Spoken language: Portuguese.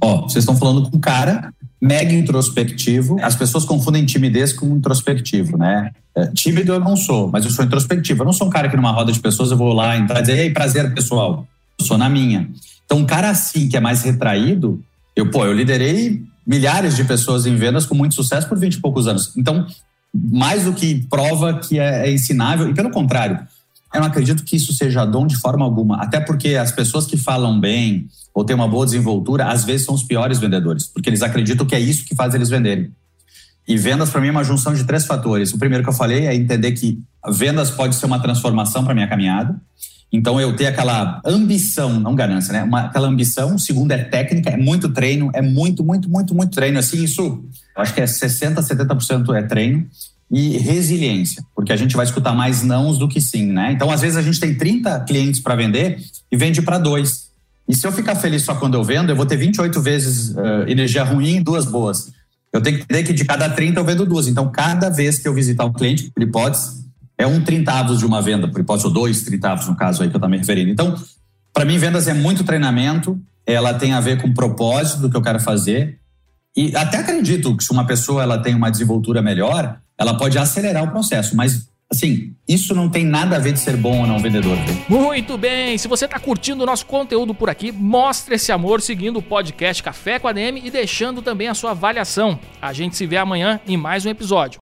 Ó, vocês estão falando com um cara mega introspectivo. As pessoas confundem timidez com introspectivo, né? É, tímido eu não sou, mas eu sou introspectivo. Eu não sou um cara que numa roda de pessoas eu vou lá entrar e dizer, ei, prazer, pessoal. Eu sou na minha. Então, um cara assim, que é mais retraído, eu, pô, eu liderei milhares de pessoas em vendas com muito sucesso por 20 e poucos anos. Então, mais do que prova que é, é ensinável, e pelo contrário, eu não acredito que isso seja dom de forma alguma. Até porque as pessoas que falam bem, ou tem uma boa desenvoltura, às vezes são os piores vendedores, porque eles acreditam que é isso que faz eles venderem. E vendas para mim é uma junção de três fatores. O primeiro que eu falei é entender que vendas pode ser uma transformação para minha caminhada. Então eu ter aquela ambição, não ganância, né? Uma, aquela ambição. O segundo é técnica, é muito treino, é muito, muito, muito, muito treino. Assim, isso, eu acho que é 60, 70% é treino e resiliência, porque a gente vai escutar mais nãos do que sim, né? Então, às vezes a gente tem 30 clientes para vender e vende para dois. E se eu ficar feliz só quando eu vendo, eu vou ter 28 vezes uh, energia ruim e duas boas. Eu tenho que entender que de cada 30 eu vendo duas. Então, cada vez que eu visitar um cliente, por hipótese, é um trintavos de uma venda, por hipótese, ou dois trintavos no caso aí que eu estou me referindo. Então, para mim, vendas é muito treinamento, ela tem a ver com o propósito do que eu quero fazer. E até acredito que se uma pessoa ela tem uma desenvoltura melhor, ela pode acelerar o processo, mas Assim, isso não tem nada a ver de ser bom ou não vendedor. Muito bem! Se você está curtindo o nosso conteúdo por aqui, mostre esse amor seguindo o podcast Café com a DM e deixando também a sua avaliação. A gente se vê amanhã em mais um episódio.